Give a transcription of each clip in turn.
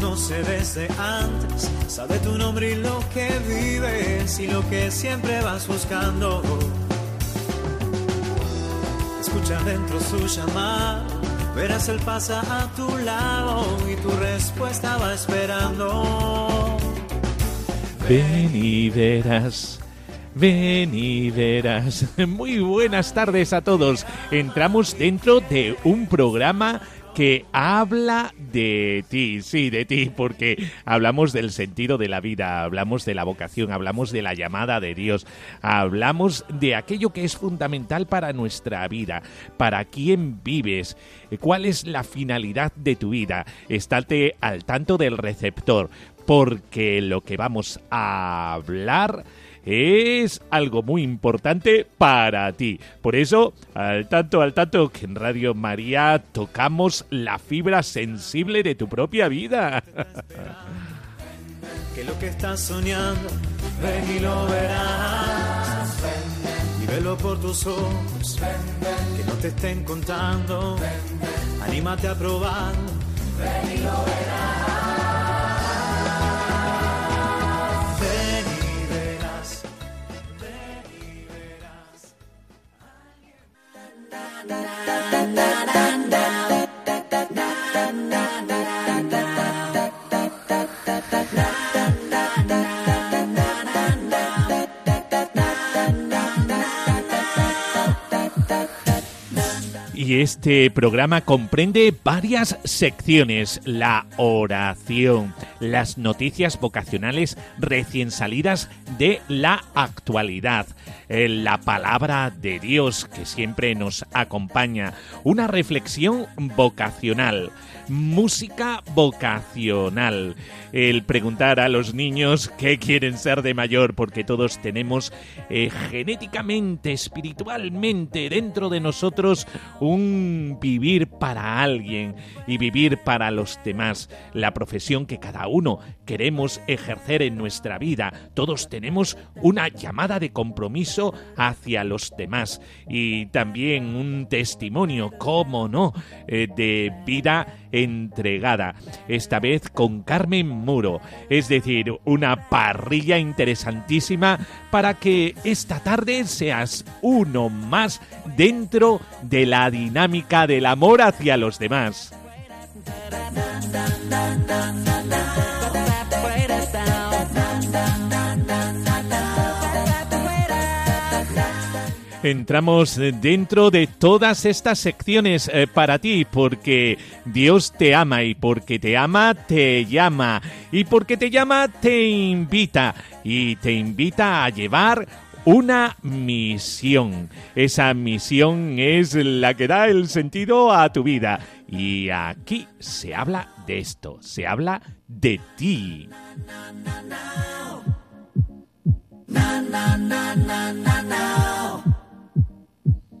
Conoce desde antes, sabe tu nombre y lo que vives y lo que siempre vas buscando. Escucha dentro su llamada, verás él pasa a tu lado y tu respuesta va esperando. Ven y verás. Ven y verás. Muy buenas tardes a todos. Entramos dentro de un programa que habla de ti, sí, de ti, porque hablamos del sentido de la vida, hablamos de la vocación, hablamos de la llamada de Dios, hablamos de aquello que es fundamental para nuestra vida, para quién vives, cuál es la finalidad de tu vida. Estate al tanto del receptor, porque lo que vamos a hablar es algo muy importante para ti. Por eso, al tanto, al tanto, que en Radio María tocamos la fibra sensible de tu propia vida. que lo que estás soñando, ven y lo verás. Y velo por tus ojos, que no te estén contando. Anímate a probar, ven y lo verás. Este programa comprende varias secciones. La oración, las noticias vocacionales recién salidas de la actualidad, eh, la palabra de Dios que siempre nos acompaña, una reflexión vocacional, música vocacional, el preguntar a los niños qué quieren ser de mayor, porque todos tenemos eh, genéticamente, espiritualmente, dentro de nosotros un vivir para alguien y vivir para los demás, la profesión que cada uno queremos ejercer en nuestra vida. Todos tenemos una llamada de compromiso hacia los demás y también un testimonio, cómo no, eh, de vida entregada, esta vez con Carmen Muro, es decir, una parrilla interesantísima para que esta tarde seas uno más dentro de la dinámica del amor hacia los demás. Entramos dentro de todas estas secciones eh, para ti porque Dios te ama y porque te ama te llama y porque te llama te invita y te invita a llevar una misión. Esa misión es la que da el sentido a tu vida y aquí se habla de esto, se habla de ti.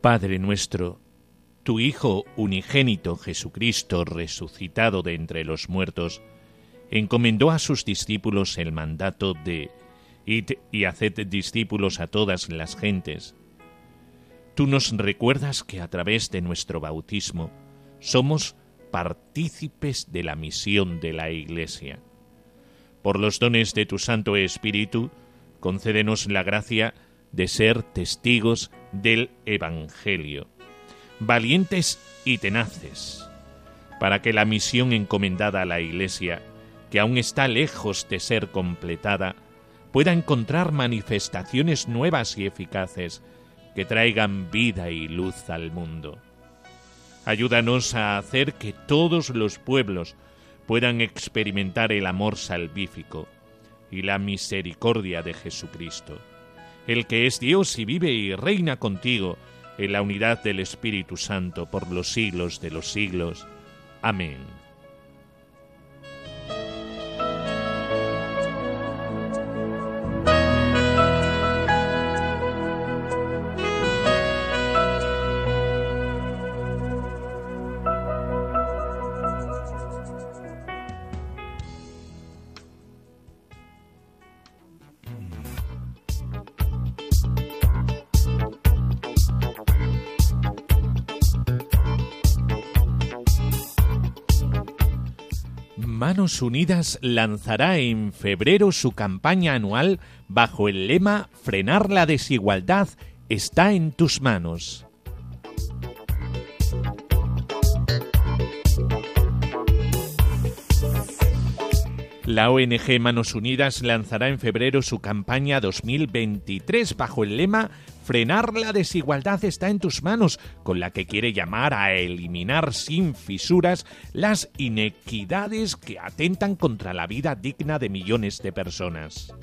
Padre nuestro, tu Hijo unigénito Jesucristo, resucitado de entre los muertos, encomendó a sus discípulos el mandato de Id y haced discípulos a todas las gentes. Tú nos recuerdas que a través de nuestro bautismo somos partícipes de la misión de la Iglesia. Por los dones de tu Santo Espíritu, concédenos la gracia de ser testigos del Evangelio, valientes y tenaces, para que la misión encomendada a la Iglesia, que aún está lejos de ser completada, pueda encontrar manifestaciones nuevas y eficaces que traigan vida y luz al mundo. Ayúdanos a hacer que todos los pueblos puedan experimentar el amor salvífico y la misericordia de Jesucristo, el que es Dios y vive y reina contigo en la unidad del Espíritu Santo por los siglos de los siglos. Amén. Unidas lanzará en febrero su campaña anual bajo el lema Frenar la desigualdad está en tus manos. La ONG Manos Unidas lanzará en febrero su campaña 2023 bajo el lema Frenar la desigualdad está en tus manos, con la que quiere llamar a eliminar sin fisuras las inequidades que atentan contra la vida digna de millones de personas.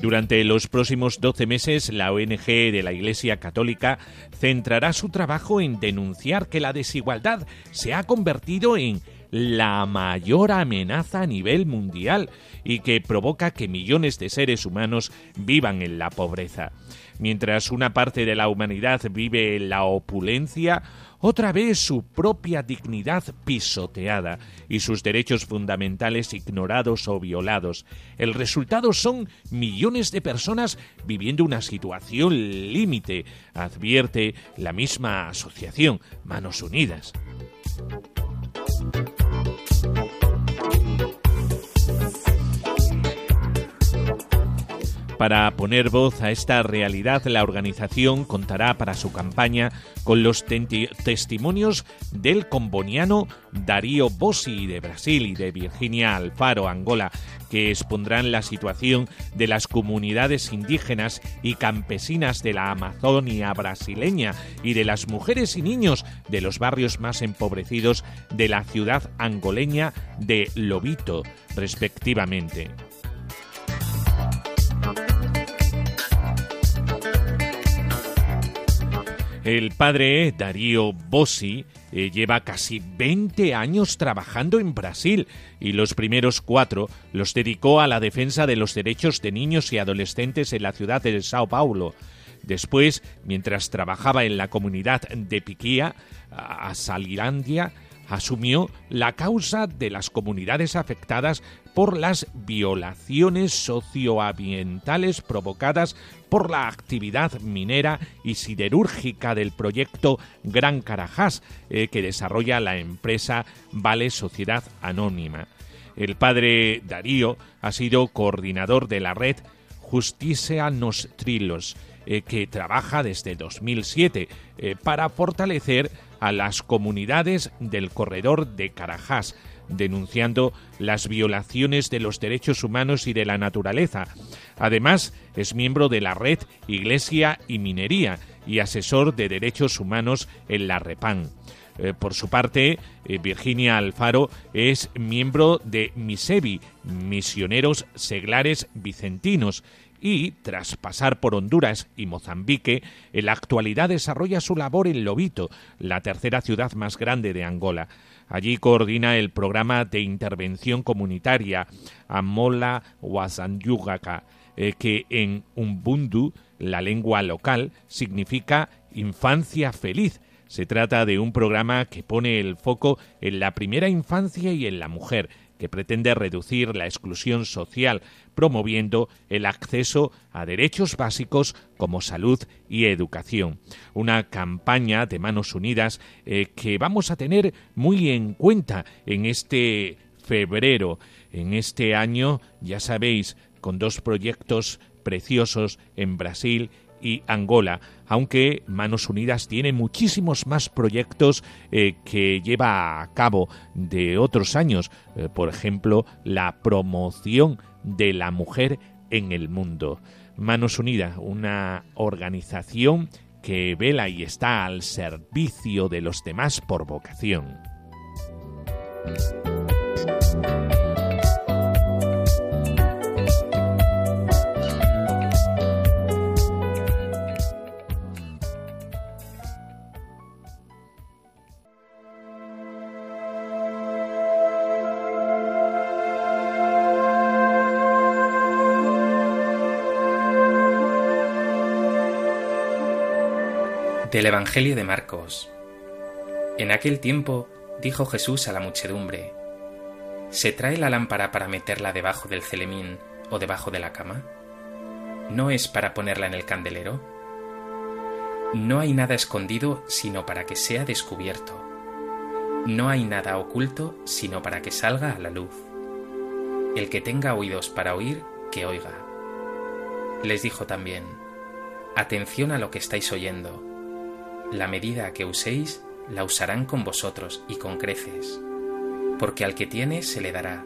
Durante los próximos 12 meses, la ONG de la Iglesia Católica centrará su trabajo en denunciar que la desigualdad se ha convertido en la mayor amenaza a nivel mundial y que provoca que millones de seres humanos vivan en la pobreza. Mientras una parte de la humanidad vive en la opulencia, otra vez su propia dignidad pisoteada y sus derechos fundamentales ignorados o violados. El resultado son millones de personas viviendo una situación límite, advierte la misma asociación Manos Unidas. Para poner voz a esta realidad, la organización contará para su campaña con los testimonios del comboniano Darío Bossi de Brasil y de Virginia Alfaro, Angola, que expondrán la situación de las comunidades indígenas y campesinas de la Amazonia brasileña y de las mujeres y niños de los barrios más empobrecidos de la ciudad angoleña de Lobito, respectivamente. El padre Darío Bossi eh, lleva casi 20 años trabajando en Brasil y los primeros cuatro los dedicó a la defensa de los derechos de niños y adolescentes en la ciudad de Sao Paulo. Después, mientras trabajaba en la comunidad de Piquía, a Salilandia, asumió la causa de las comunidades afectadas por las violaciones socioambientales provocadas por la actividad minera y siderúrgica del proyecto Gran Carajás eh, que desarrolla la empresa Vale Sociedad Anónima. El padre Darío ha sido coordinador de la red Justicia Nostrilos, eh, que trabaja desde 2007 eh, para fortalecer a las comunidades del corredor de Carajás, denunciando las violaciones de los derechos humanos y de la naturaleza. Además, es miembro de la red Iglesia y Minería y asesor de derechos humanos en la REPAN. Eh, por su parte, eh, Virginia Alfaro es miembro de MISEVI, Misioneros Seglares Vicentinos, y, tras pasar por Honduras y Mozambique, en la actualidad desarrolla su labor en Lobito, la tercera ciudad más grande de Angola. Allí coordina el programa de intervención comunitaria Amola Wasanyugaka, eh, que en Umbundu, la lengua local, significa infancia feliz. Se trata de un programa que pone el foco en la primera infancia y en la mujer, que pretende reducir la exclusión social, promoviendo el acceso a derechos básicos como salud y educación. Una campaña de manos unidas eh, que vamos a tener muy en cuenta en este febrero, en este año, ya sabéis, con dos proyectos preciosos en Brasil y Angola, aunque Manos Unidas tiene muchísimos más proyectos eh, que lleva a cabo de otros años, eh, por ejemplo, la promoción de la mujer en el mundo. Manos Unidas, una organización que vela y está al servicio de los demás por vocación. Del Evangelio de Marcos. En aquel tiempo dijo Jesús a la muchedumbre, ¿Se trae la lámpara para meterla debajo del celemín o debajo de la cama? ¿No es para ponerla en el candelero? No hay nada escondido sino para que sea descubierto. No hay nada oculto sino para que salga a la luz. El que tenga oídos para oír, que oiga. Les dijo también, Atención a lo que estáis oyendo la medida que uséis la usarán con vosotros y con creces, porque al que tiene se le dará,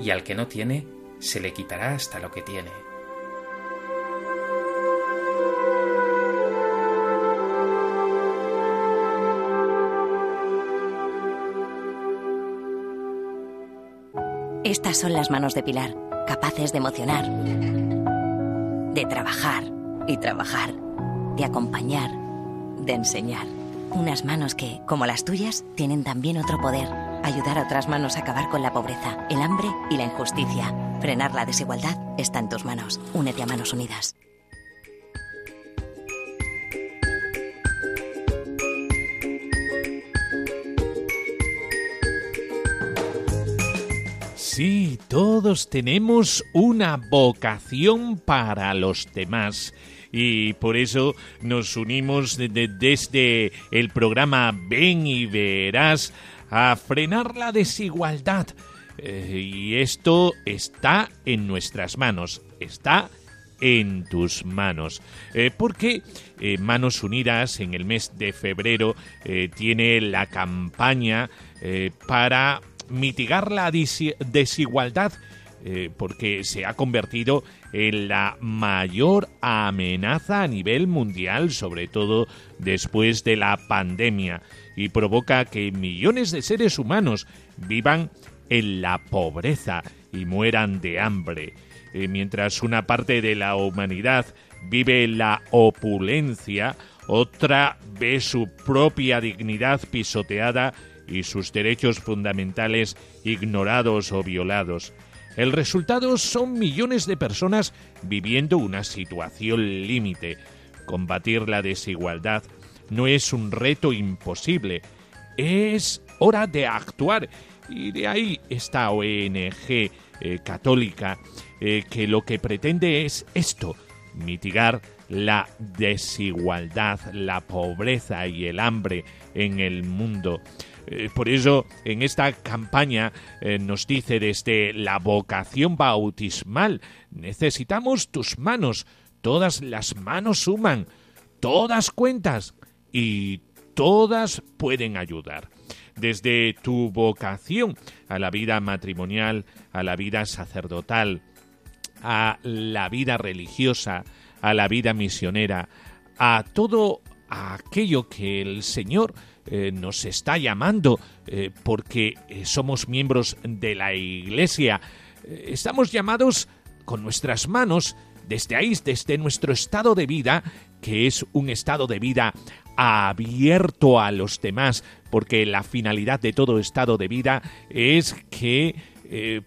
y al que no tiene se le quitará hasta lo que tiene. Estas son las manos de Pilar, capaces de emocionar, de trabajar y trabajar, de acompañar de enseñar. Unas manos que, como las tuyas, tienen también otro poder. Ayudar a otras manos a acabar con la pobreza, el hambre y la injusticia. Frenar la desigualdad está en tus manos. Únete a Manos Unidas. Sí, todos tenemos una vocación para los demás y por eso nos unimos desde el programa Ven y Verás a frenar la desigualdad. Eh, y esto está en nuestras manos, está en tus manos. Eh, porque eh, Manos Unidas en el mes de febrero tiene la campaña para mitigar la desigualdad eh, porque se ha convertido en la mayor amenaza a nivel mundial, sobre todo después de la pandemia, y provoca que millones de seres humanos vivan en la pobreza y mueran de hambre, eh, mientras una parte de la humanidad vive en la opulencia, otra ve su propia dignidad pisoteada y sus derechos fundamentales ignorados o violados. El resultado son millones de personas viviendo una situación límite. Combatir la desigualdad no es un reto imposible, es hora de actuar. Y de ahí esta ONG eh, católica eh, que lo que pretende es esto, mitigar la desigualdad, la pobreza y el hambre en el mundo. Eh, por eso, en esta campaña eh, nos dice desde la vocación bautismal, necesitamos tus manos, todas las manos suman, todas cuentas y todas pueden ayudar. Desde tu vocación a la vida matrimonial, a la vida sacerdotal, a la vida religiosa, a la vida misionera, a todo aquello que el Señor eh, nos está llamando eh, porque eh, somos miembros de la Iglesia. estamos llamados con nuestras manos desde ahí, desde nuestro estado de vida, que es un estado de vida abierto a los demás, porque la finalidad de todo estado de vida es que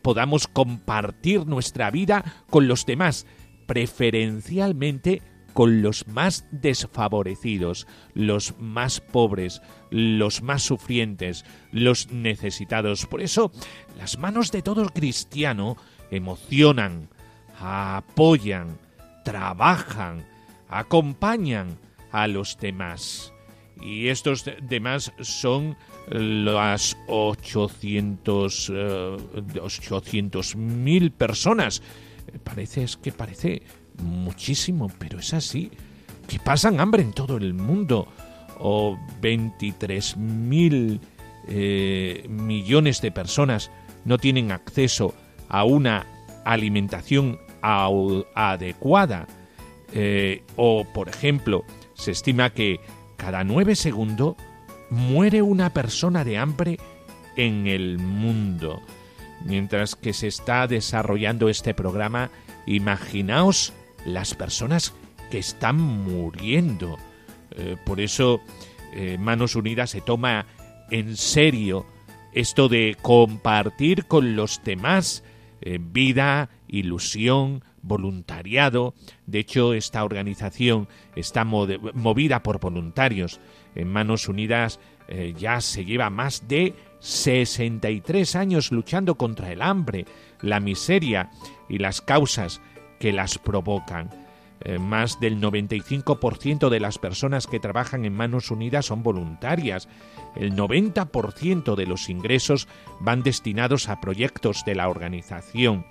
podamos compartir nuestra vida con los demás, preferencialmente con los más desfavorecidos, los más pobres, los más sufrientes, los necesitados. Por eso, las manos de todo cristiano emocionan, apoyan, trabajan, acompañan a los demás. Y estos demás son las 800 eh, mil personas. Parece es que parece muchísimo, pero es así, que pasan hambre en todo el mundo, o 23 mil eh, millones de personas no tienen acceso a una alimentación adecuada. Eh, o, por ejemplo, se estima que cada nueve segundos muere una persona de hambre en el mundo. Mientras que se está desarrollando este programa, imaginaos las personas que están muriendo. Eh, por eso eh, Manos Unidas se toma en serio esto de compartir con los demás eh, vida, ilusión, voluntariado. De hecho, esta organización está movida por voluntarios. En Manos Unidas ya se lleva más de 63 años luchando contra el hambre, la miseria y las causas que las provocan. Eh, más del 95% de las personas que trabajan en Manos Unidas son voluntarias. El 90% de los ingresos van destinados a proyectos de la organización.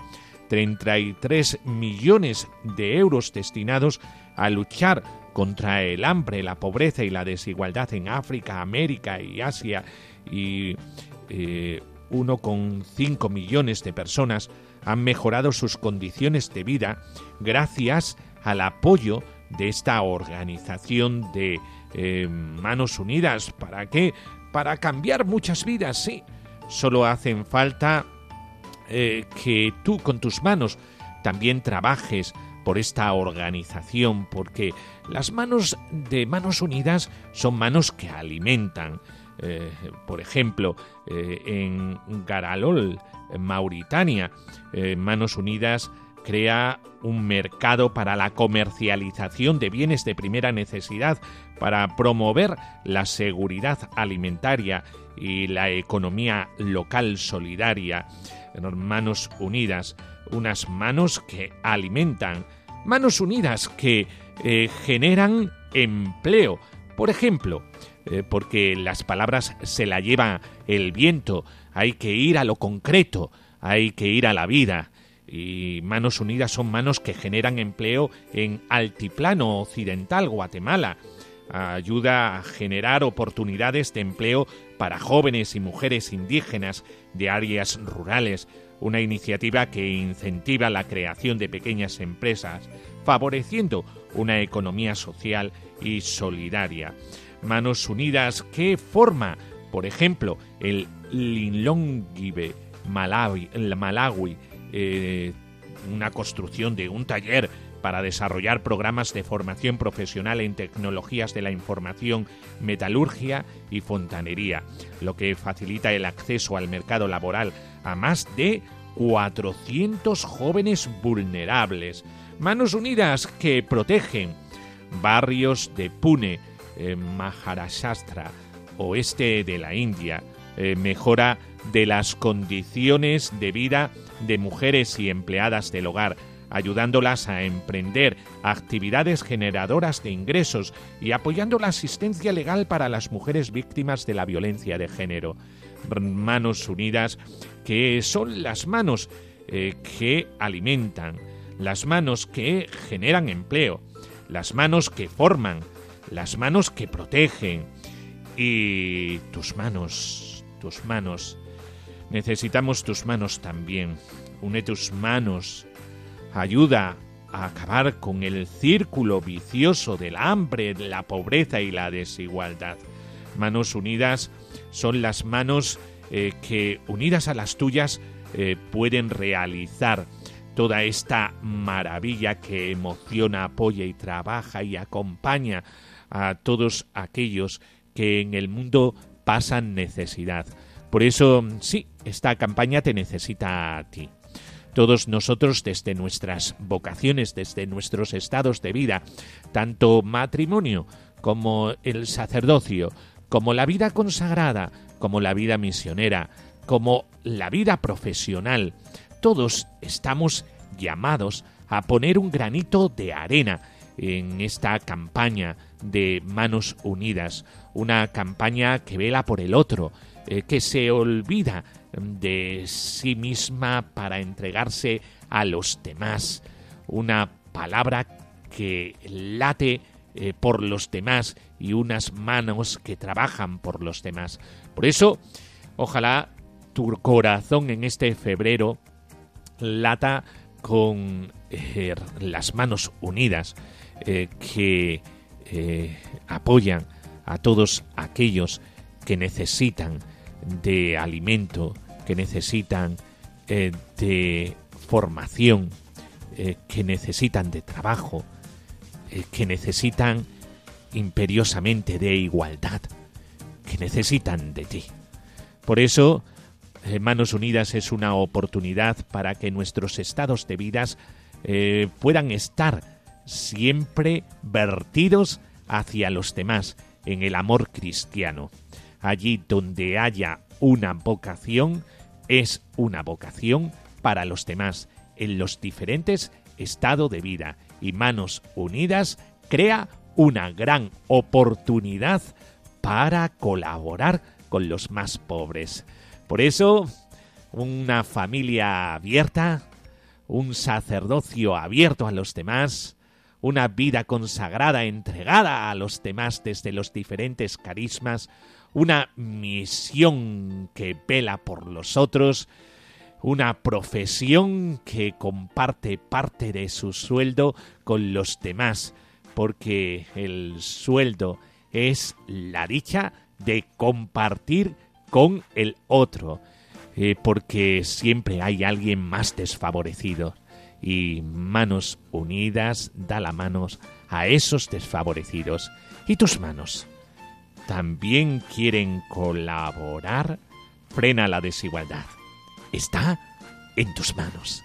33 millones de euros destinados a luchar contra el hambre, la pobreza y la desigualdad en África, América y Asia y eh, 1,5 millones de personas han mejorado sus condiciones de vida gracias al apoyo de esta organización de eh, Manos Unidas. ¿Para qué? Para cambiar muchas vidas, sí. Solo hacen falta eh, que tú con tus manos también trabajes por esta organización, porque las manos de Manos Unidas son manos que alimentan, eh, por ejemplo, en Garalol, Mauritania, eh, Manos Unidas crea un mercado para la comercialización de bienes de primera necesidad, para promover la seguridad alimentaria y la economía local solidaria. Manos Unidas, unas manos que alimentan, manos unidas que generan empleo. Por ejemplo, eh, porque las palabras se la lleva el viento, hay que ir a lo concreto, hay que ir a la vida. Y Manos Unidas son manos que generan empleo en Altiplano Occidental, Guatemala. Ayuda a generar oportunidades de empleo para jóvenes y mujeres indígenas de áreas rurales, una iniciativa que incentiva la creación de pequeñas empresas, favoreciendo una economía social y solidaria. Manos Unidas que forma, por ejemplo, el Linlongibe Malawi, Malawi eh, una construcción de un taller para desarrollar programas de formación profesional en tecnologías de la información, metalurgia y fontanería, lo que facilita el acceso al mercado laboral a más de 400 jóvenes vulnerables. Manos Unidas que protegen barrios de Pune, Maharashtra, oeste de la India, eh, mejora de las condiciones de vida de mujeres y empleadas del hogar, ayudándolas a emprender actividades generadoras de ingresos y apoyando la asistencia legal para las mujeres víctimas de la violencia de género. Manos Unidas, que son las manos eh, que alimentan, las manos que generan empleo, las manos que forman, las manos que protegen y tus manos, tus manos. Necesitamos tus manos también. Une tus manos. Ayuda a acabar con el círculo vicioso del hambre, la pobreza y la desigualdad. Manos unidas son las manos eh, que, unidas a las tuyas, eh, pueden realizar toda esta maravilla que emociona, apoya y trabaja y acompaña a todos aquellos que en el mundo pasan necesidad. Por eso, sí, esta campaña te necesita a ti. Todos nosotros desde nuestras vocaciones, desde nuestros estados de vida, tanto matrimonio como el sacerdocio, como la vida consagrada, como la vida misionera, como la vida profesional, todos estamos llamados a poner un granito de arena en esta campaña de Manos Unidas, una campaña que vela por el otro, eh, que se olvida de sí misma para entregarse a los demás, una palabra que late eh, por los demás y unas manos que trabajan por los demás. Por eso, ojalá tu corazón en este febrero lata con eh, las manos unidas que apoyan a todos aquellos que necesitan de alimento, que necesitan de formación, que necesitan de trabajo, que necesitan imperiosamente de igualdad, que necesitan de ti. Por eso, eh, Manos Unidas es una oportunidad para que nuestros estados de vidas eh, puedan estar siempre vertidos hacia los demás en el amor cristiano. Allí donde haya una vocación, es una vocación para los demás en los diferentes estados de vida y Manos Unidas crea una gran oportunidad para colaborar con los más pobres. Por eso, una familia abierta, un sacerdocio abierto a los demás, una vida consagrada, entregada a los demás desde los diferentes carismas, una misión que vela por los otros, una profesión que comparte parte de su sueldo con los demás, porque el sueldo es la dicha de compartir con el otro, eh, porque siempre hay alguien más desfavorecido. Y manos unidas da la manos a esos desfavorecidos. ¿Y tus manos? ¿También quieren colaborar? Frena la desigualdad. Está en tus manos.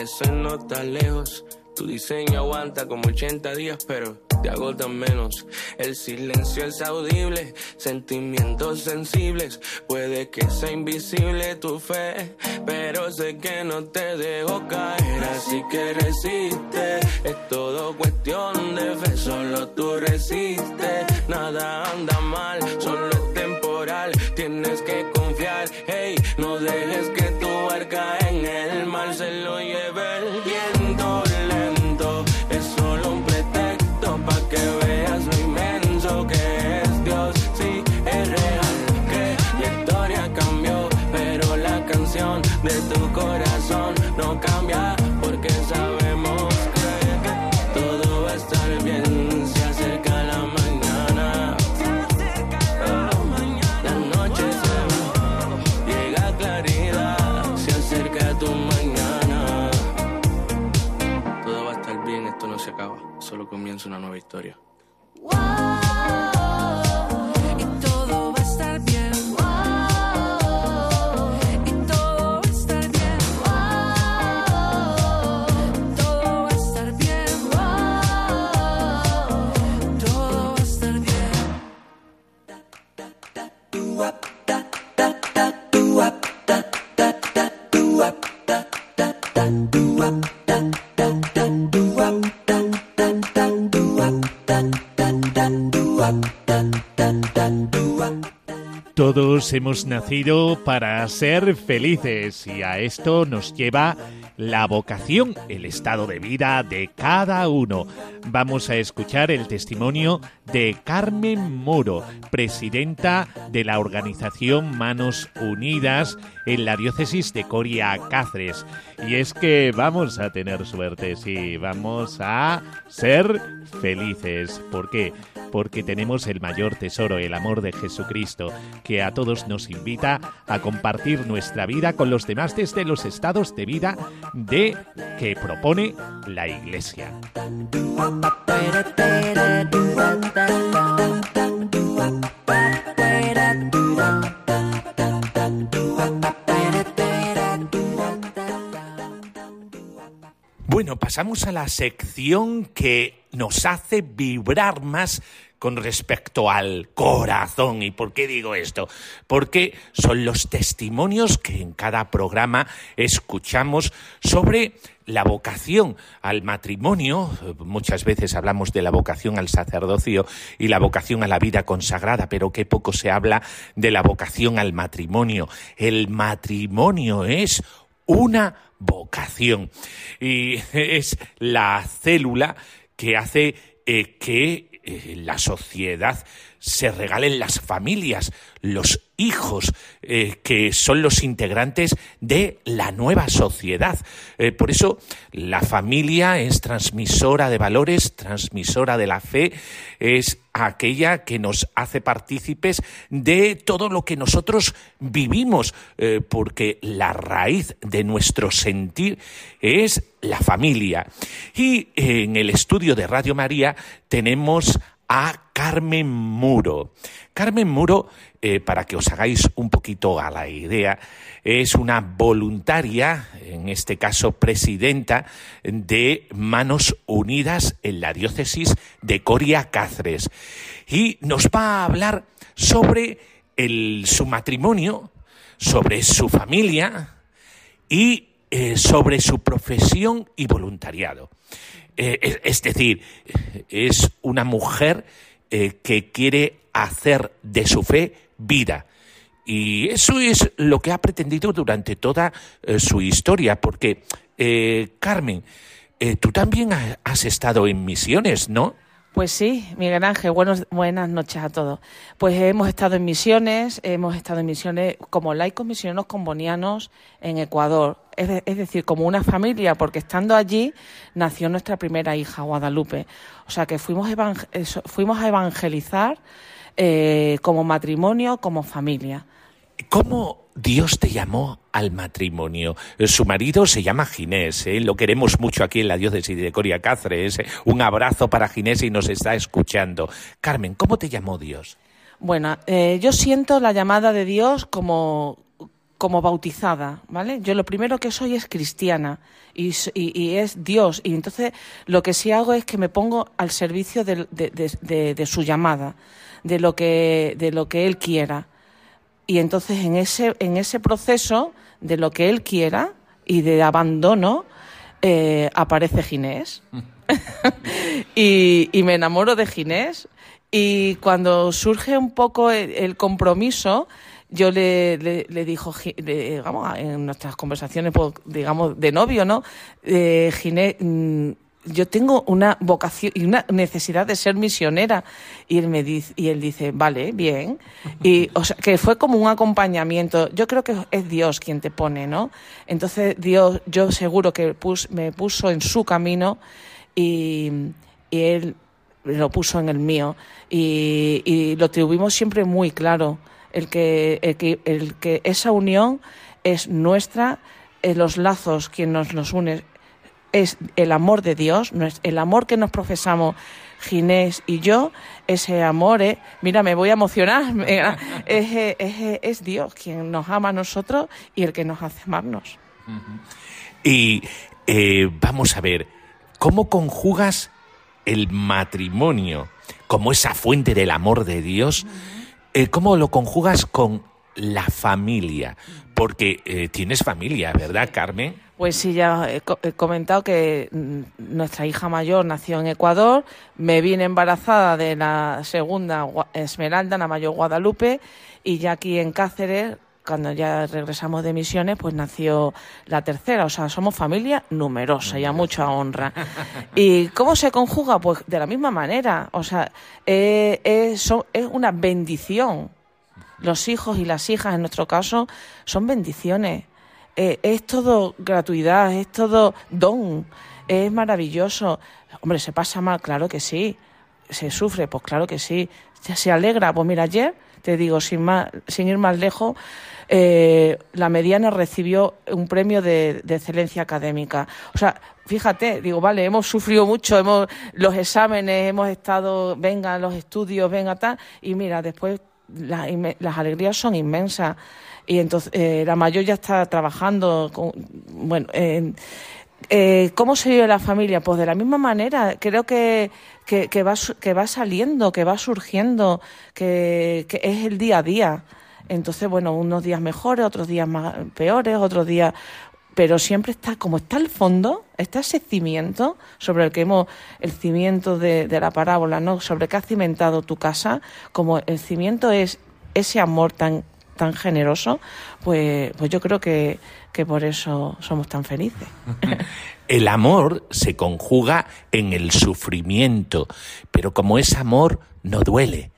Aunque se nota lejos. Tu diseño aguanta como 80 días, pero te agotan menos. El silencio es audible, sentimientos sensibles. Puede que sea invisible tu fe, pero sé que no te dejo caer. Así que resiste, es todo cuestión de fe. Solo tú resistes, nada anda mal, solo es temporal. Tienes que confiar, hey, no dejes una nueva historia. Hemos nacido para ser felices y a esto nos lleva la vocación, el estado de vida de cada uno. Vamos a escuchar el testimonio de Carmen Muro, presidenta de la organización Manos Unidas en la diócesis de Coria Cáceres. Y es que vamos a tener suerte, sí, vamos a ser felices. ¿Por qué? Porque tenemos el mayor tesoro, el amor de Jesucristo, que a todos nos invita a compartir nuestra vida con los demás desde los estados de vida de que propone la Iglesia. Bueno, pasamos a la sección que nos hace vibrar más con respecto al corazón. ¿Y por qué digo esto? Porque son los testimonios que en cada programa escuchamos sobre la vocación al matrimonio, muchas veces hablamos de la vocación al sacerdocio y la vocación a la vida consagrada, pero qué poco se habla de la vocación al matrimonio. El matrimonio es una vocación y es la célula que hace eh, que la sociedad se regalen las familias, los hijos, eh, que son los integrantes de la nueva sociedad. Eh, por eso la familia es transmisora de valores, transmisora de la fe, es aquella que nos hace partícipes de todo lo que nosotros vivimos, porque la raíz de nuestro sentir es la familia. Y en el estudio de Radio María tenemos a Carmen Muro. Carmen Muro, eh, para que os hagáis un poquito a la idea, es una voluntaria, en este caso presidenta, de Manos Unidas en la diócesis de Coria Cáceres. Y nos va a hablar sobre su matrimonio, sobre su familia y eh, sobre su profesión y voluntariado. Eh, es, decir, es una mujer eh, que quiere hacer de su fe vida. Y eso es lo que ha pretendido durante toda su historia, porque, Carmen, tú también has estado en misiones, ¿no? Pues sí, Miguel Ángel, buenos, buenas noches a todos. Pues hemos estado en misiones, hemos estado en misiones como laicos misioneros combonianos en Ecuador, es, decir, como una familia, porque estando allí nació nuestra primera hija, Guadalupe. O sea que fuimos, fuimos a evangelizar eh, como matrimonio, como familia. ¿Cómo Dios te llamó al matrimonio? Su marido se llama Ginés, ¿eh? lo queremos mucho aquí en la diócesis de Coria Cáceres. ¿eh? Un abrazo para Ginés y nos está escuchando. Carmen, ¿cómo te llamó Dios? Bueno, eh, yo siento la llamada de Dios como como bautizada, ¿vale? Yo lo primero que soy es cristiana y, es Dios. Y entonces lo que sí hago es que me pongo al servicio de, de, de, su llamada, de lo, que, de lo que Él quiera. Y entonces en ese, en ese proceso de lo que Él quiera y de abandono, eh, aparece Ginés. y, y, me enamoro de Ginés. Y cuando surge un poco el compromiso, yo le, le, dijo, digamos, en nuestras conversaciones, pues, digamos, de novio, ¿no? Eh, Ginés, mm, yo tengo una vocación y una necesidad de ser misionera. Y él me dice, y él dice, vale, bien. Y, o sea, que fue como un acompañamiento. Yo creo que es Dios quien te pone, ¿no? Entonces, Dios, yo seguro que me puso en su camino y, y él lo puso en el mío. Y, y lo tuvimos siempre muy claro el que, el que, esa unión es nuestra, eh, los lazos quien nos los une es el amor de Dios, el amor que nos profesamos Ginés y yo, ese amor, eh, mira, me voy a emocionar, es, es, Dios quien nos ama a nosotros y el que nos hace amarnos. Y eh, vamos a ver, ¿cómo conjugas el matrimonio como esa fuente del amor de Dios? Eh, ¿cómo lo conjugas con la familia? Porque eh, tienes familia, ¿verdad, Carmen? Pues sí, ya he, comentado que mm, nuestra hija mayor nació en Ecuador, me vine embarazada de la segunda Esmeralda, la mayor Guadalupe, y ya aquí en Cáceres cuando ya regresamos de misiones, pues nació la tercera. O sea, somos familia numerosa y a mucha honra. ¿Y cómo se conjuga? Pues de la misma manera. O sea, eh, es, es una bendición. Los hijos y las hijas, en nuestro caso, son bendiciones. Eh, es todo gratuidad, es todo don. Es maravilloso. Hombre, ¿se pasa mal? Claro que sí. ¿Se sufre? Pues claro que sí. ¿Se alegra? Pues mira, ayer, te digo, sin, más, sin ir más lejos, eh, la mediana recibió un premio de, excelencia académica. O sea, fíjate, digo, vale, hemos sufrido mucho, hemos los exámenes, hemos estado, venga, los estudios, venga, tal, y mira, después las alegrías son inmensas. Y entonces eh, la mayor ya está trabajando, bueno, eh, ¿Cómo se vive la familia? Pues de la misma manera. Creo que, que, va, que va saliendo, que va surgiendo, que, es el día a día. Entonces, bueno, unos días mejores, otros días peores, otros días pero siempre está, como está el fondo, está ese cimiento sobre el que hemos, el cimiento de, la parábola, ¿no? Sobre que has cimentado tu casa, como el cimiento es ese amor tan, tan generoso, pues, pues yo creo que, que por eso somos tan felices. El amor se conjuga en el sufrimiento, pero como es amor, no duele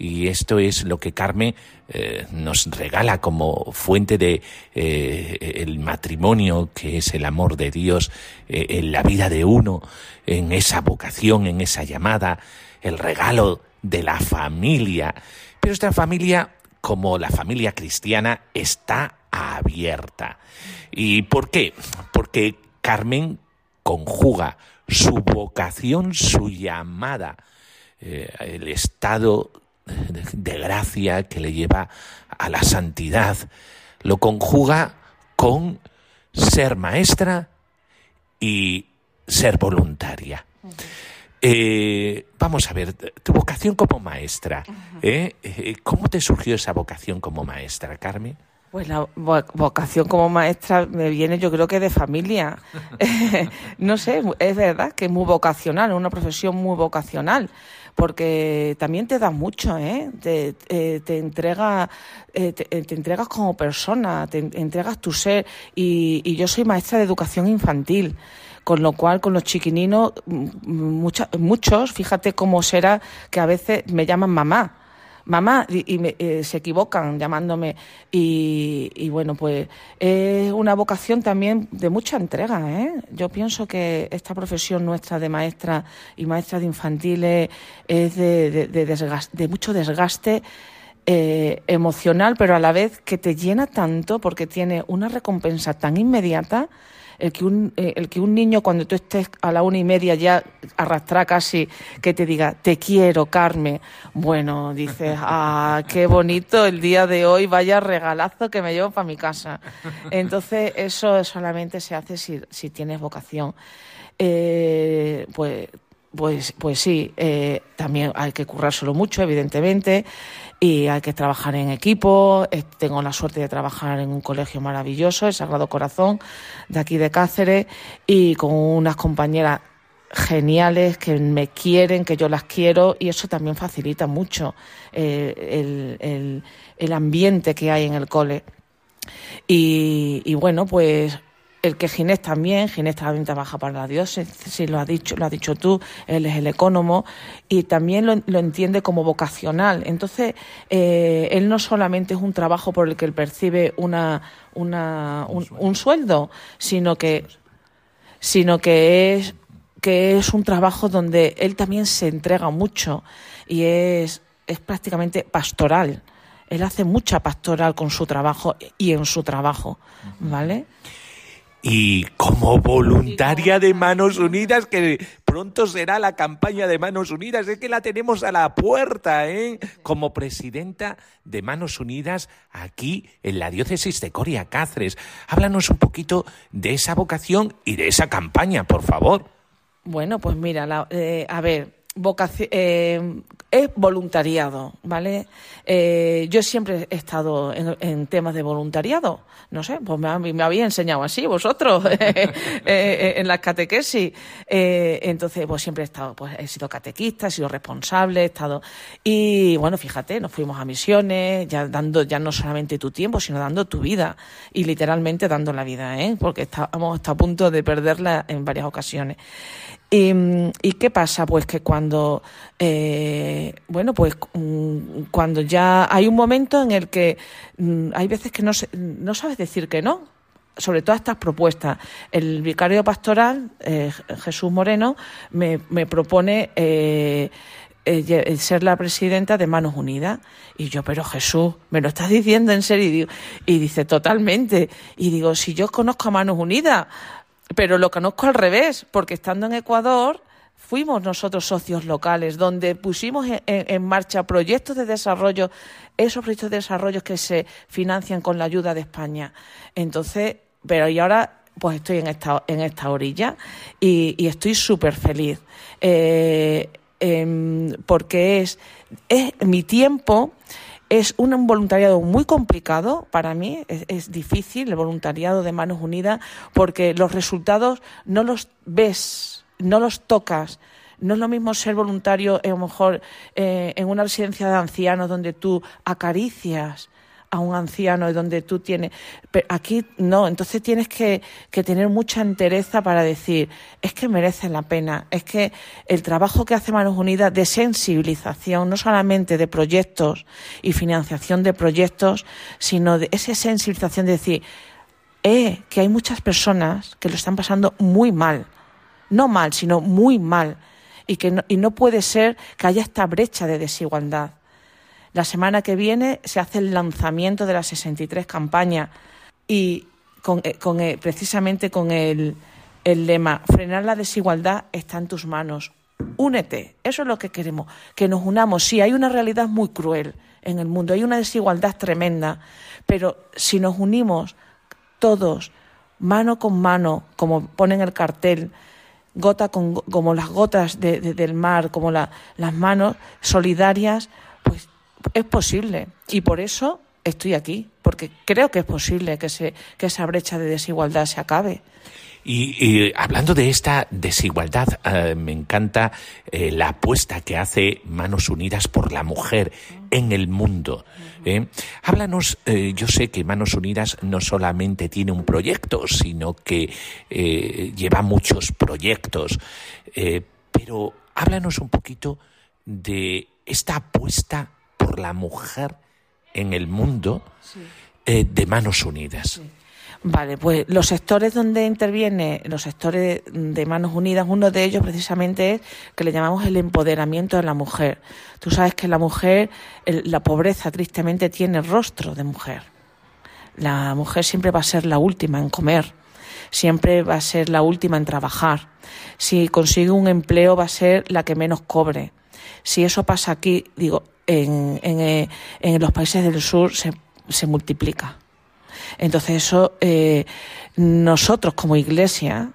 y esto es lo que Carmen eh, nos regala como fuente de eh, el matrimonio, que es el amor de Dios eh, en la vida de uno, en esa vocación, en esa llamada, el regalo de la familia. Pero esta familia, como la familia cristiana, está abierta. ¿Y por qué? Porque Carmen conjuga su vocación, su llamada, el estado de gracia que le lleva a la santidad. Lo conjuga con ser maestra y ser voluntaria. Eh, vamos a ver, tu vocación como maestra, ¿eh? Eh, ¿cómo te surgió esa vocación como maestra, Carmen? Pues la vocación como maestra me viene yo creo que de familia. no sé, es verdad que es muy vocacional, es una profesión muy vocacional porque también te da mucho, ¿eh? Te, eh, te entrega, eh, te, entregas como persona, te entregas tu ser. Y, y, yo soy maestra de educación infantil, con lo cual con los chiquininos, muchos, fíjate cómo será que a veces me llaman mamá mamá, y, eh, se equivocan llamándome. Y, bueno, pues es una vocación también de mucha entrega. ¿eh? Yo pienso que esta profesión nuestra de maestra y maestra de infantiles es de, de, mucho desgaste. Eh, emocional, pero a la vez que te llena tanto porque tiene una recompensa tan inmediata el que un, eh, el que un niño cuando tú estés a la una y media ya arrastra casi que te diga te quiero Carmen, bueno dices ah qué bonito el día de hoy vaya regalazo que me llevo para mi casa. Entonces eso solamente se hace si, si tienes vocación. Eh, pues pues, pues sí, eh, también hay que currárselo mucho, evidentemente, y hay que trabajar en equipo. Eh, tengo la suerte de trabajar en un colegio maravilloso, el Sagrado Corazón, de aquí de Cáceres, y con unas compañeras geniales que me quieren, que yo las quiero, y eso también facilita mucho eh, el, el, ambiente que hay en el cole. Y, y bueno, pues el que Ginés también, Ginés también trabaja para la diócesis, si lo ha dicho, lo ha dicho tú, él es el ecónomo y también lo, entiende como vocacional. Entonces, eh, él no solamente es un trabajo por el que él percibe una, una un, sueldo, sino que, sino que es que es un trabajo donde él también se entrega mucho y es, es prácticamente pastoral. Él hace mucha pastoral con su trabajo y en su trabajo, ¿vale? Y como voluntaria de Manos Unidas, que pronto será la campaña de Manos Unidas, es que la tenemos a la puerta, ¿eh? Como presidenta de Manos Unidas aquí en la diócesis de Coria Cáceres. Háblanos un poquito de esa vocación y de esa campaña, por favor. Bueno, pues mira, eh, a ver, vocación, eh, es voluntariado, ¿vale? Eh, yo siempre he estado en, temas de voluntariado, no sé, pues me, me había enseñado así vosotros eh, en las catequesis. entonces, pues siempre he estado, pues he sido catequista, he sido responsable, he estado. Y bueno, fíjate, nos fuimos a misiones, ya dando ya no solamente tu tiempo, sino dando tu vida y literalmente dando la vida, ¿eh? Porque estábamos hasta a punto de perderla en varias ocasiones. Y, qué pasa? Pues que cuando, eh, bueno, pues mm, cuando ya hay un momento en el que mm, hay veces que no, no sabes decir que no, sobre todas estas propuestas. El vicario pastoral, eh, Jesús Moreno, me, me propone eh, ser la presidenta de Manos Unidas. Y yo, pero Jesús, ¿me lo estás diciendo en serio? Y dice, totalmente. Y digo, si yo conozco a Manos Unidas, pero lo conozco al revés, porque estando en Ecuador fuimos nosotros socios locales, donde pusimos en, marcha proyectos de desarrollo, esos proyectos de desarrollo que se financian con la ayuda de España. Entonces, pero y ahora pues estoy en esta, en esta orilla y, estoy súper feliz. Eh, em, porque es, es mi tiempo es un voluntariado muy complicado para mí, es, difícil el voluntariado de Manos Unidas porque los resultados no los ves, no los tocas. No es lo mismo ser voluntario, a lo mejor, eh, en una residencia de ancianos donde tú acaricias a un anciano donde tú tienes. Pero aquí no, entonces tienes que, que, tener mucha entereza para decir, es que merece la pena, es que el trabajo que hace Manos Unidas de sensibilización, no solamente de proyectos y financiación de proyectos, sino de esa sensibilización de decir, eh, que hay muchas personas que lo están pasando muy mal, no mal, sino muy mal, y que y no puede ser que haya esta brecha de desigualdad. La semana que viene se hace el lanzamiento de las 63 campañas y con, eh, eh, precisamente con el, lema frenar la desigualdad está en tus manos. Únete, eso es lo que queremos, que nos unamos. Sí, hay una realidad muy cruel en el mundo, hay una desigualdad tremenda, pero si nos unimos todos, mano con mano, como pone en el cartel, gota con, como las gotas del mar, como las manos solidarias, es posible y por eso estoy aquí, porque creo que es posible que, se, que esa brecha de desigualdad se acabe. Y, hablando de esta desigualdad, eh, me encanta eh, la apuesta que hace Manos Unidas por la mujer en el mundo. ¿eh? Háblanos, yo sé que Manos Unidas no solamente tiene un proyecto, sino que lleva muchos proyectos, pero háblanos un poquito de esta apuesta por la mujer en el mundo eh, de Manos Unidas. Vale, pues los sectores donde interviene, los sectores de Manos Unidas, uno de ellos precisamente es que le llamamos el empoderamiento de la mujer. Tú sabes que la mujer, la pobreza tristemente tiene rostro de mujer. La mujer siempre va a ser la última en comer siempre va a ser la última en trabajar. Si consigue un empleo va a ser la que menos cobre. Si eso pasa aquí, digo, en, en, eh, en los países del sur se, se multiplica. Entonces eso, eh, nosotros como iglesia,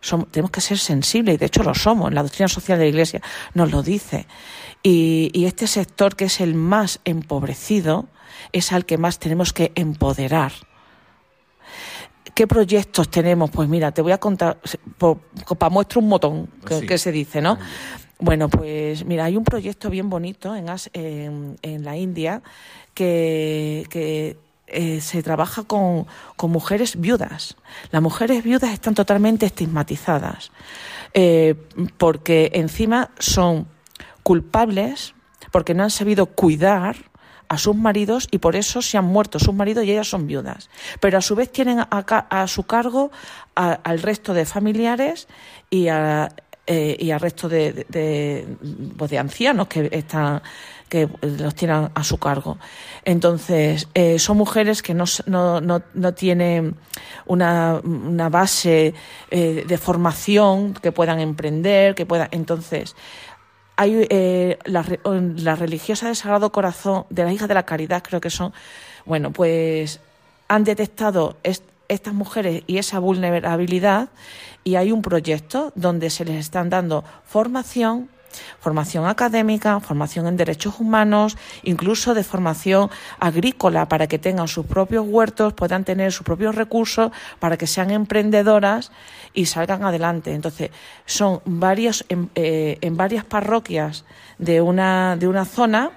somos, tenemos que ser sensibles, y de hecho lo somos, la doctrina social de la iglesia nos lo dice. Y, y este sector que es el más empobrecido es al que más tenemos que empoderar. ¿Qué proyectos tenemos? Pues mira, te voy a contar, para muestra un que, Sí. que se dice, ¿no? Bueno, pues mira, hay un proyecto bien bonito en, As- en, la India que, eh, se trabaja con, con mujeres viudas. Las mujeres viudas están totalmente estigmatizadas eh, porque encima son culpables porque no han sabido cuidar a sus maridos y por eso se han muerto sus maridos y ellas son viudas. Pero a su vez tienen a, a su cargo al resto de familiares y, a, eh, y al resto de, pues de ancianos que están que los tienen a su cargo. Entonces, eh, son mujeres que no, no, no, no tienen una, una base eh, de formación que puedan emprender, que puedan. Entonces, hay eh, las las religiosas del Sagrado Corazón, de las hijas de la caridad, creo que son, bueno, pues han detectado est- estas mujeres y esa vulnerabilidad y hay un proyecto donde se les están dando formación, formación académica, formación en derechos humanos, incluso de formación agrícola para que tengan sus propios huertos, puedan tener sus propios recursos, para que sean emprendedoras y salgan adelante. Entonces, son varios en, eh, en varias parroquias de una de una zona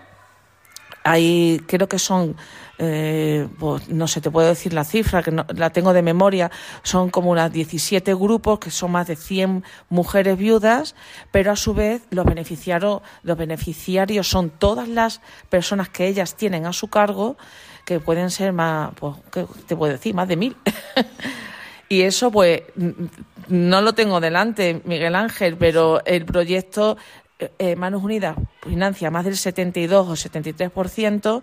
hay, creo que son, eh, pues, no sé, te puedo decir la cifra, que no, la tengo de memoria, son como unas 17 grupos, que son más de 100 mujeres viudas, pero a su vez los beneficiarios, los beneficiarios son todas las personas que ellas tienen a su cargo, que pueden ser más, pues, ¿qué te puedo decir? Más de mil. Y eso, pues, no lo tengo delante, Miguel Ángel, pero el proyecto eh, eh, Manos Unidas financia más del 72 o 73%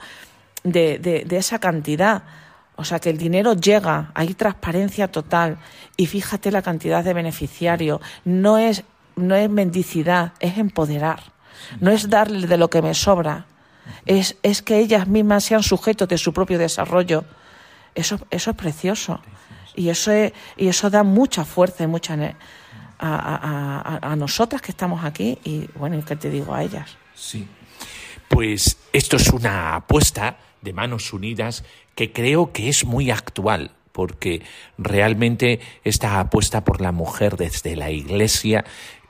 de, de, de esa cantidad. O sea, que el dinero llega, hay transparencia total. Y fíjate la cantidad de beneficiarios. No es, no es mendicidad, es empoderar. No es darle de lo que me sobra. Es, es que ellas mismas sean sujetos de su propio desarrollo. Eso, eso es precioso. Y eso, es, y eso da mucha fuerza y mucha ne- a, a- a- nosotras que estamos aquí y, bueno, y que te digo a ellas. Sí. Pues esto es una apuesta de manos unidas que creo que es muy actual, porque realmente esta apuesta por la mujer desde la Iglesia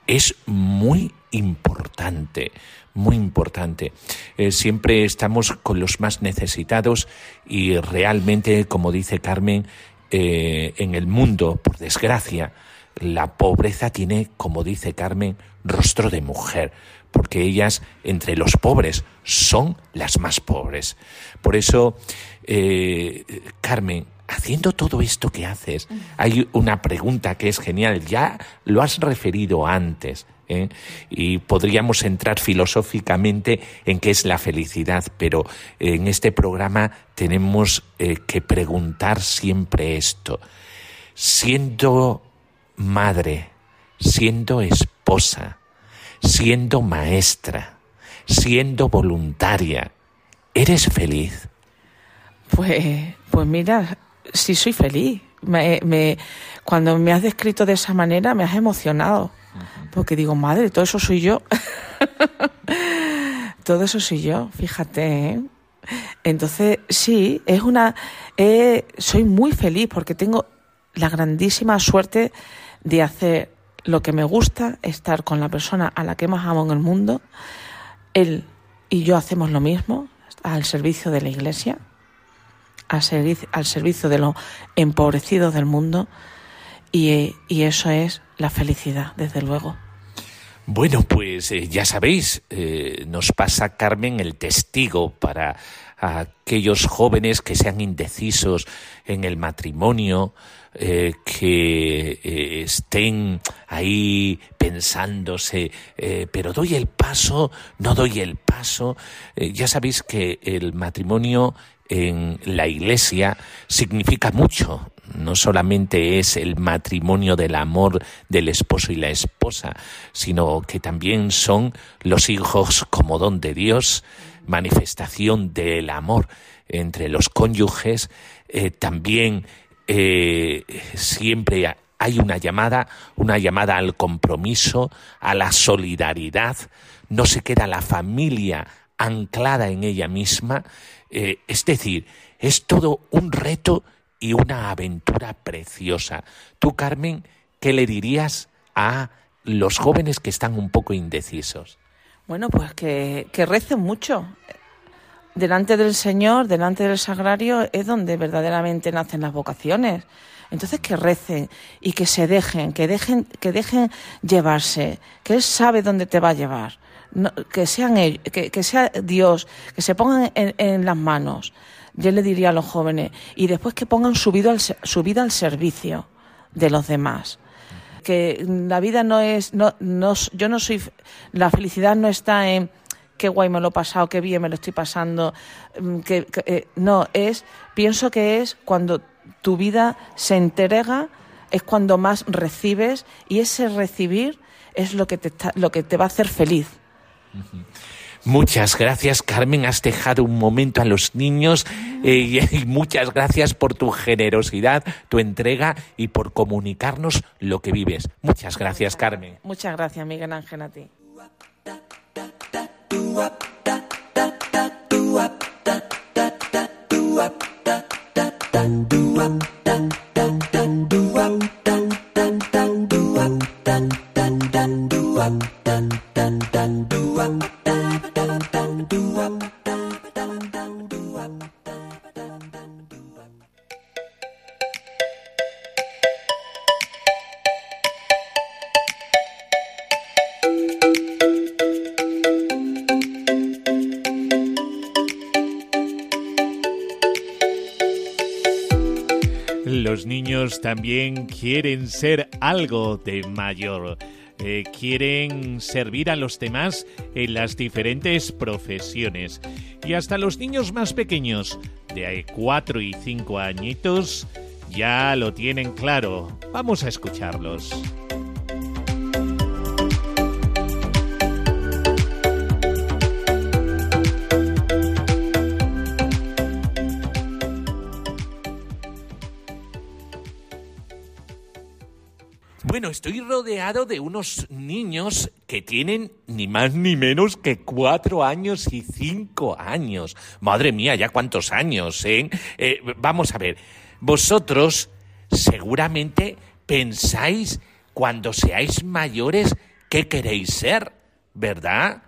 es muy importante, muy importante. Eh, siempre estamos con los más necesitados y realmente, como dice Carmen, eh, en el mundo, por desgracia, la pobreza tiene, como dice Carmen, rostro de mujer, porque ellas, entre los pobres, son las más pobres. Por eso, eh, Carmen, haciendo todo esto que haces, hay una pregunta que es genial, ya lo has referido antes, ¿eh? y podríamos entrar filosóficamente en qué es la felicidad, pero en este programa tenemos eh, que preguntar siempre esto. Siendo madre, siendo esposa, siendo maestra, siendo voluntaria, ¿eres feliz? Pues, pues mira, sí soy feliz. Me, me- cuando me has descrito de esa manera me has emocionado. Porque digo, madre, todo eso soy yo. todo eso soy yo, fíjate. ¿eh? Entonces, sí, es una. eh, soy muy feliz porque tengo la grandísima suerte de hacer lo que me gusta, estar con la persona a la que más amo en el mundo. Él y yo hacemos lo mismo, al servicio de la iglesia al, servicio, al servicio de los empobrecidos del mundo y, y eso es la felicidad, desde luego. Bueno, pues eh, ya sabéis, eh, nos pasa Carmen el testigo para aquellos jóvenes que sean indecisos en el matrimonio, eh, que eh, estén ahí pensándose, eh, pero doy el paso, no doy el paso. Ya sabéis que el matrimonio en la iglesia significa mucho. No solamente es el matrimonio del amor del esposo y la esposa, sino que también son los hijos como don de Dios, manifestación del amor entre los cónyuges. También eh, siempre hay una llamada, una llamada al compromiso, a la solidaridad. No se queda la familia anclada en ella misma. Eh, es decir, es todo un reto y una aventura preciosa. Tú, Carmen, ¿qué le dirías a los jóvenes que están un poco indecisos? Bueno, pues que, que recen mucho. Delante del Señor, delante del sagrario, es donde verdaderamente nacen las vocaciones. Entonces que recen y que se dejen, que dejen, que dejen llevarse, que Él sabe dónde te va a llevar. que sean que, sea Dios, que se pongan en, las manos. Yo le diría a los jóvenes, y después que pongan su vida al, su vida al servicio de los demás. Que la vida no es, no, no, yo no soy, la felicidad no está en qué guay me lo he pasado, qué bien me lo estoy pasando, mm, que, eh, no, es, pienso que es cuando tu vida se entrega, es cuando más recibes y ese recibir es lo que te, lo que te va a hacer feliz. Muchas gracias, Carmen. Has dejado un momento a los niños eh, y muchas gracias por tu generosidad, tu entrega y por comunicarnos lo que vives. Muchas gracias, Carmen. Muchas gracias, Miguel Ángel, a ti. do up, dun, dun, da da. También quieren ser algo de mayor. Eh, quieren servir a los demás en las diferentes profesiones. Y hasta los niños más pequeños, de 4 y 5 añitos, ya lo tienen claro. Vamos a escucharlos. Bueno, estoy rodeado de unos niños que tienen ni más ni menos que cuatro años y cinco años. Madre mía, ya cuántos años, ¿eh? eh vamos a ver, vosotros seguramente pensáis cuando seáis mayores qué queréis ser, ¿verdad?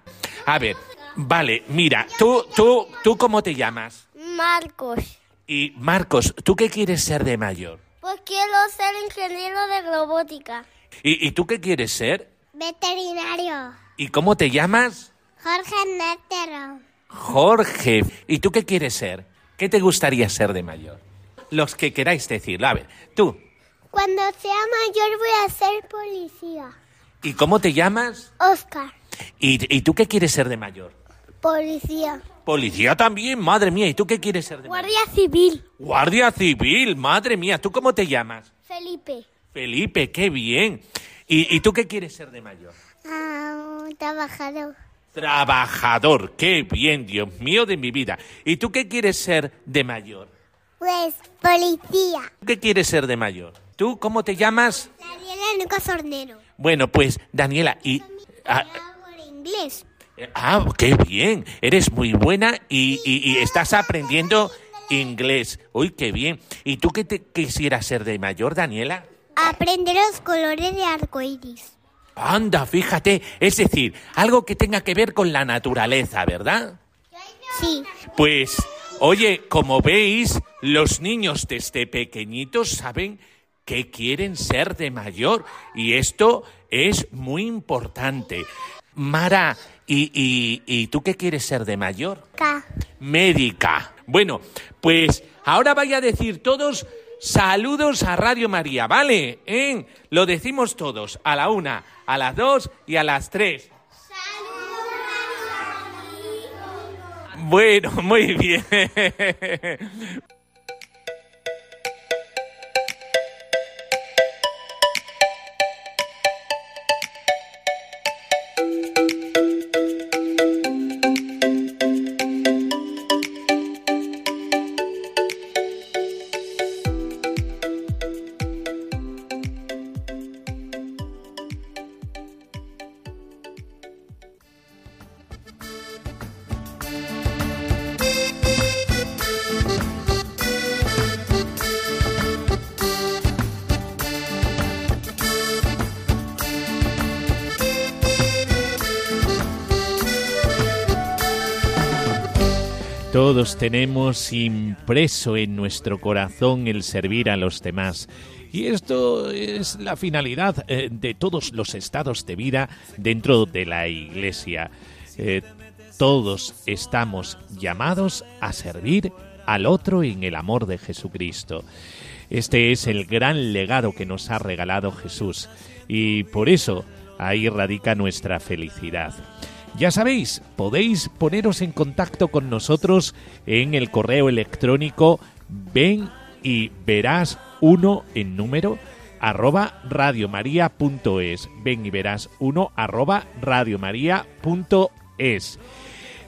A ver, vale, mira, tú, tú, tú, ¿cómo te llamas? Marcos. Y Marcos, ¿tú qué quieres ser de mayor? Pues quiero ser ingeniero de robótica. ¿Y, tú qué quieres ser? Veterinario. ¿Y cómo te llamas? Jorge Nétero. Jorge. ¿Y tú qué quieres ser? ¿Qué te gustaría ser de mayor? Los que queráis decirlo. A ver, tú. Cuando sea mayor voy a ser policía. ¿Y cómo te llamas? Oscar. ¿Y, ¿Y, tú qué quieres ser de mayor? Policía. Policía también, madre mía. ¿Y tú qué quieres ser de Guardia civil. Guardia civil, madre mía. ¿Tú cómo te llamas? Felipe. Felipe, qué bien. ¿Y, tú qué quieres ser de mayor? Ah, trabajador. Trabajador, qué bien, Dios mío de mi vida. ¿Y tú qué quieres ser de mayor? Pues policía. ¿Qué quieres ser de mayor? ¿Tú cómo te llamas? Daniela Lucas Hornero. Bueno, pues Daniela, y... Ah, inglés. Ah, qué bien. Eres muy buena y, estás aprendiendo inglés. Uy, qué bien. ¿Y tú qué te quisieras ser de mayor, Daniela? Aprender los colores de arcoíris. Anda, fíjate. Es decir, algo que tenga que ver con la naturaleza, ¿verdad? Sí. Pues, oye, como veis, los niños desde pequeñitos saben que quieren ser de mayor y esto es muy importante. Mara, ¿y, y, tú qué quieres ser de mayor? Médica. Bueno, pues ahora vaya a decir todos saludos a Radio María, ¿vale? ¿Eh? Lo decimos todos, a la una, a las dos y a las tres. Bueno, muy bien. Todos tenemos impreso en nuestro corazón el servir a los demás. Y esto es la finalidad eh, de todos los estados de vida dentro de la Iglesia. Eh, todos estamos llamados a servir al otro en el amor de Jesucristo. Este es el gran legado que nos ha regalado Jesús y por eso ahí radica nuestra felicidad. Ya sabéis, podéis poneros en contacto con nosotros en el correo electrónico ven y verás uno en número arroba radiomaria.es. Ven y verás uno arroba radiomaria.es.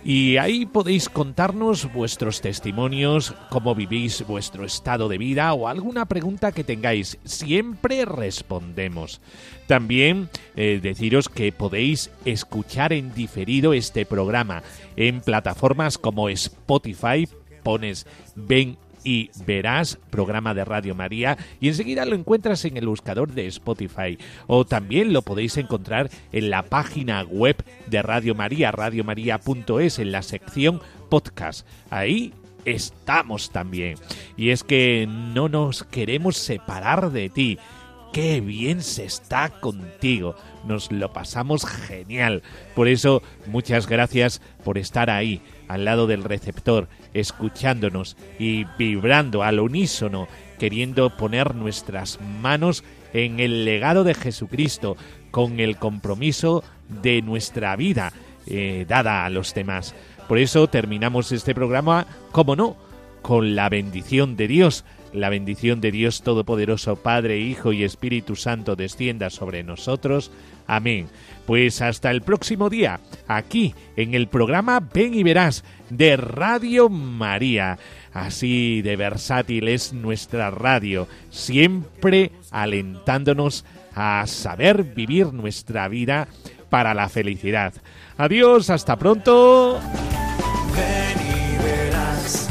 Y ahí podéis contarnos vuestros testimonios, cómo vivís vuestro estado de vida o alguna pregunta que tengáis. Siempre respondemos. También eh, deciros que podéis escuchar en diferido este programa en plataformas como Spotify, pones Ven y verás programa de Radio María y enseguida lo encuentras en el buscador de Spotify o también lo podéis encontrar en la página web de Radio María, radiomaria.es en la sección podcast. Ahí estamos también. Y es que no nos queremos separar de ti. Qué bien se está contigo. Nos lo pasamos genial. Por eso, muchas gracias por estar ahí, al lado del receptor escuchándonos y vibrando al unísono, queriendo poner nuestras manos en el legado de Jesucristo, con el compromiso de nuestra vida eh, dada a los demás. Por eso terminamos este programa, como no, con la bendición de Dios. La bendición de Dios Todopoderoso, Padre, Hijo y Espíritu Santo descienda sobre nosotros. Amén. Pues hasta el próximo día, aquí en el programa Ven y Verás de Radio María. Así de versátil es nuestra radio, siempre alentándonos a saber vivir nuestra vida para la felicidad. Adiós, hasta pronto. Ven y verás,